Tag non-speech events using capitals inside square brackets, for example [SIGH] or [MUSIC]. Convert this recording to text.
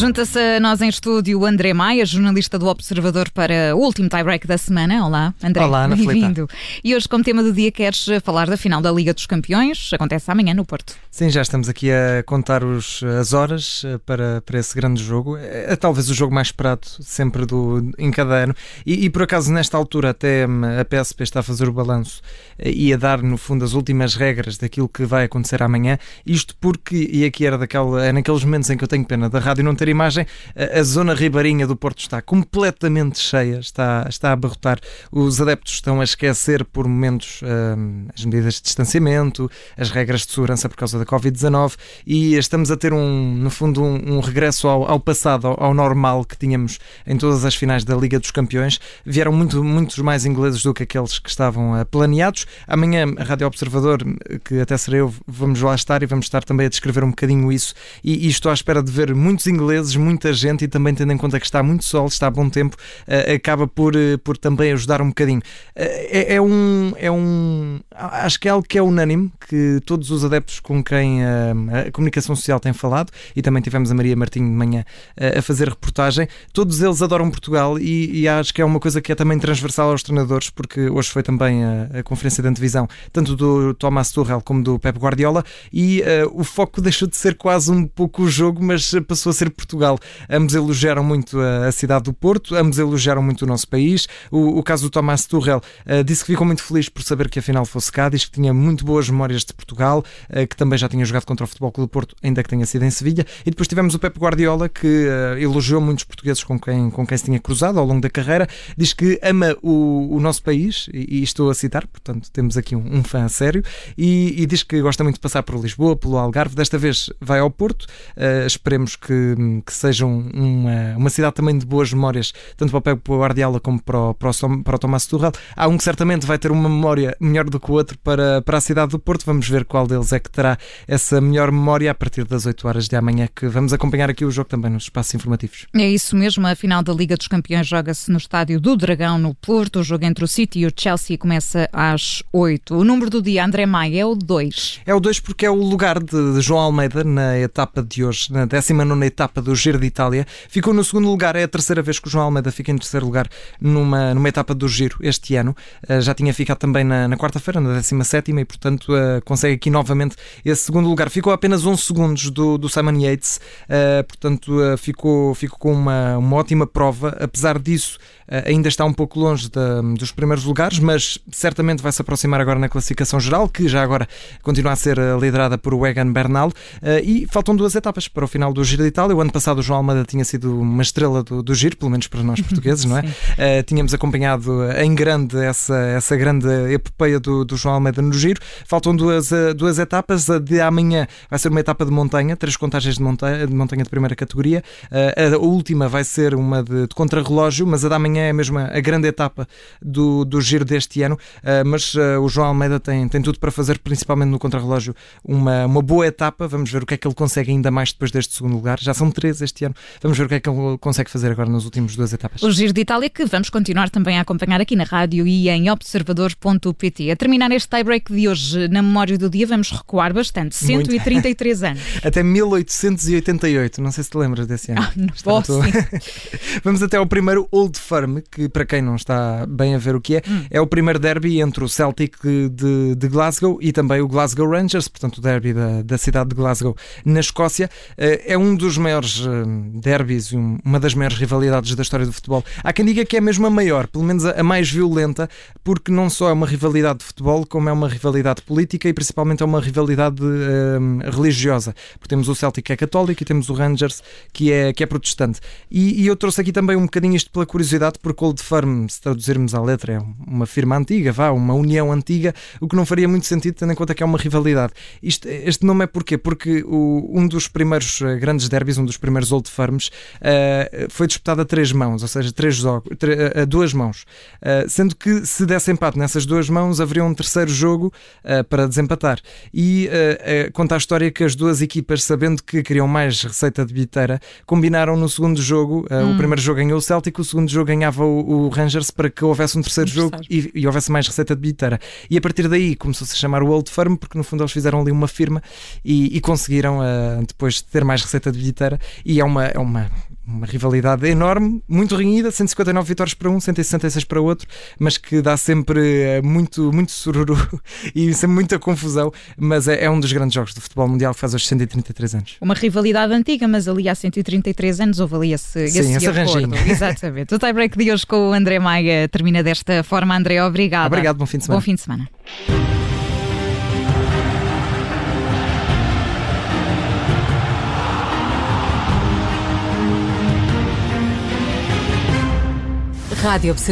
Junta-se a nós em estúdio o André Maia, jornalista do Observador para o último tie-break da semana. Olá, André. Olá, Ana Bem-vindo. E hoje, como tema do dia, queres falar da final da Liga dos Campeões? Acontece amanhã no Porto. Sim, já estamos aqui a contar os, as horas eh, para, para esse grande jogo. É, talvez o jogo mais esperado sempre do, em cada ano. E, e, por acaso, nesta altura, até hum, a PSP está a fazer o balanço eh, e a dar, no fundo, as últimas regras daquilo que vai acontecer amanhã. Isto porque, e aqui era daquela, é naqueles momentos em que eu tenho pena da rádio não ter imagem, a, a zona ribeirinha do Porto está completamente cheia, está, está a abarrotar. Os adeptos estão a esquecer por momentos hum, as medidas de distanciamento, as regras de segurança por causa da Covid-19 e estamos a ter, um, no fundo, um, um regresso ao, ao passado, ao, ao, normal que tínhamos em todas as finais da Liga dos Campeões. Vieram muito, muitos mais ingleses do que aqueles que estavam uh, planeados. Amanhã, a Rádio Observador, que até serei eu, vamos lá estar e vamos estar também a descrever um bocadinho isso. E, e estou à espera de ver muitos ingleses, muita gente e também tendo em conta que está muito sol, está bom tempo, uh, acaba por, uh, por também ajudar um bocadinho. É, é, um, é um. Acho que é algo que é unânime, que todos os adeptos com quem a, a comunicação social tem falado, e também tivemos a Maria Martinho de manhã a fazer reportagem. Todos eles adoram Portugal e, e, acho que é uma coisa que é também transversal aos treinadores, porque hoje foi também a, a conferência de antevisão, tanto do Thomas Tuchel como do Pep Guardiola, e uh, o foco [LAUGHS] deixou de ser quase um pouco o jogo, mas passou a ser Portugal. Ambos elogiaram muito a, cidade do Porto, ambos elogiaram muito o nosso país. O, o caso do Thomas Tuchel uh, disse que ficou muito feliz por saber que a final fosse cá, diz que tinha muito boas memórias de Portugal, uh, que também já tinha jogado contra o Futebol Clube do Porto, ainda que tenha sido em Sevilha. E depois tivemos o Pep Guardiola, que uh, elogiou muitos portugueses com quem, com quem se tinha cruzado ao longo da carreira. Diz que ama o, o nosso país, e, e, estou a citar, portanto, temos aqui um, um fã sério, e, e, diz que gosta muito de passar por Lisboa, pelo Algarve. Desta vez vai ao Porto. Uh, esperemos que, que seja uma, uma cidade também de boas memórias, tanto para o Pep Guardiola como para o, para o, para o Tomás Tuchel. Há um que certamente vai ter uma memória melhor do que o outro para, para a cidade do Porto. Vamos ver qual deles é que terá essa melhor memória a partir das 8 horas de amanhã, que vamos acompanhar aqui o jogo também nos espaços informativos. É isso mesmo, a final da Liga dos Campeões joga-se no estádio do Dragão, no Porto. O jogo entre o City e o Chelsea começa às 8. O número do dia, André Maia, é o 2. É o 2 porque é o lugar de João Almeida na etapa de hoje, na 19 etapa do Giro de Itália. Ficou no segundo lugar, é a terceira vez que o João Almeida fica em terceiro lugar numa, numa etapa do Giro este ano. Uh, já tinha ficado também na, quarta-feira, na 17 e portanto uh, consegue aqui novamente esse segundo lugar. Ficou a apenas 11 segundos do, do Simon Yates, uh, portanto ficou, ficou com uma, uma ótima prova. Apesar disso, ainda está um pouco longe dos primeiros lugares, mas certamente vai se aproximar agora na classificação geral, que já agora continua a ser liderada por Egan Bernal. e faltam duas etapas para o final do Giro de Itália. O ano passado o João Almeida tinha sido uma estrela do, do Giro, pelo menos para nós [LAUGHS] portugueses, não é? tínhamos acompanhado em grande essa, essa grande epopeia do, do João Almeida no Giro. Faltam duas, duas etapas. A de amanhã vai ser uma etapa de montanha, três contagens de montanha de, montanha de primeira categoria. A última vai ser uma de, de contrarrelógio, mas a da manhã é mesmo a grande etapa do, do Giro deste ano. Mas o João Almeida tem, tem tudo para fazer, principalmente no contrarrelógio, uma, uma boa etapa. Vamos ver o que é que ele consegue ainda mais depois deste segundo lugar. Já são três este ano. Vamos ver o que é que ele consegue fazer agora nas últimas duas etapas. O Giro de Itália que vamos continuar também a acompanhar aqui na rádio e em observador.pt. A terminar este tie-break de hoje, na memória do dia, vamos recuar bastante. 133 anos. [LAUGHS] Até 1888. Não sei se te lembras desse ano. Ah, não posso. [LAUGHS] vamos até ao primeiro Old Firm, que para quem não está bem a ver o que é, hum. é o primeiro derby entre o Celtic de, de, Glasgow e também o Glasgow Rangers, portanto o derby da, da cidade de Glasgow na Escócia. Eh, é um dos maiores eh, derbys, uma das maiores rivalidades da história do futebol. Há quem diga que é mesmo a maior, pelo menos a mais violenta, porque não só é uma rivalidade de futebol, como é uma rivalidade política e principalmente é uma rivalidade um, religiosa. Porque temos o Celtic que é católico e temos o Rangers que é, que é protestante. E, e eu trouxe aqui também um bocadinho isto pela curiosidade, porque Old Firm, se traduzirmos à letra, é uma firma antiga, vá, uma união antiga, o que não faria muito sentido tendo em conta que é uma rivalidade. Isto, este nome é porquê? Porque o, um dos primeiros eh, grandes derbys, um dos primeiros Old Firms, uh, foi disputado a três mãos, ou seja, três jogos, a duas mãos. Uh, sendo que se desse empate nessas duas mãos, haveria um terceiro jogo uh, para desempatar. E conta a história que as duas equipas, sabendo que queriam mais receita de bilheteira, combinaram no segundo jogo. Hum. O primeiro jogo ganhou o Celtic, o segundo jogo ganhava o, o Rangers para que houvesse um terceiro jogo e, e, houvesse mais receita de bilheteira. E a partir daí começou-se a chamar o Old Firm, porque no fundo eles fizeram ali uma firma e, e conseguiram, depois de ter mais receita de bilheteira, e é uma, é uma uma rivalidade enorme, muito renhida, 159 vitórias para um, 166 para outro, mas que dá sempre eh, muito, muito sururu [LAUGHS] e sempre muita confusão, mas é, é um dos grandes jogos do futebol mundial que faz hoje 133 anos. Uma rivalidade antiga, mas ali há 133 anos houve ali esse, Sim, esse, esse acordo. Exatamente. O tie-break de hoje com o André Maia termina desta forma. André, obrigado. Obrigado, bom fim de semana. Bom fim de semana. Rádio Observador.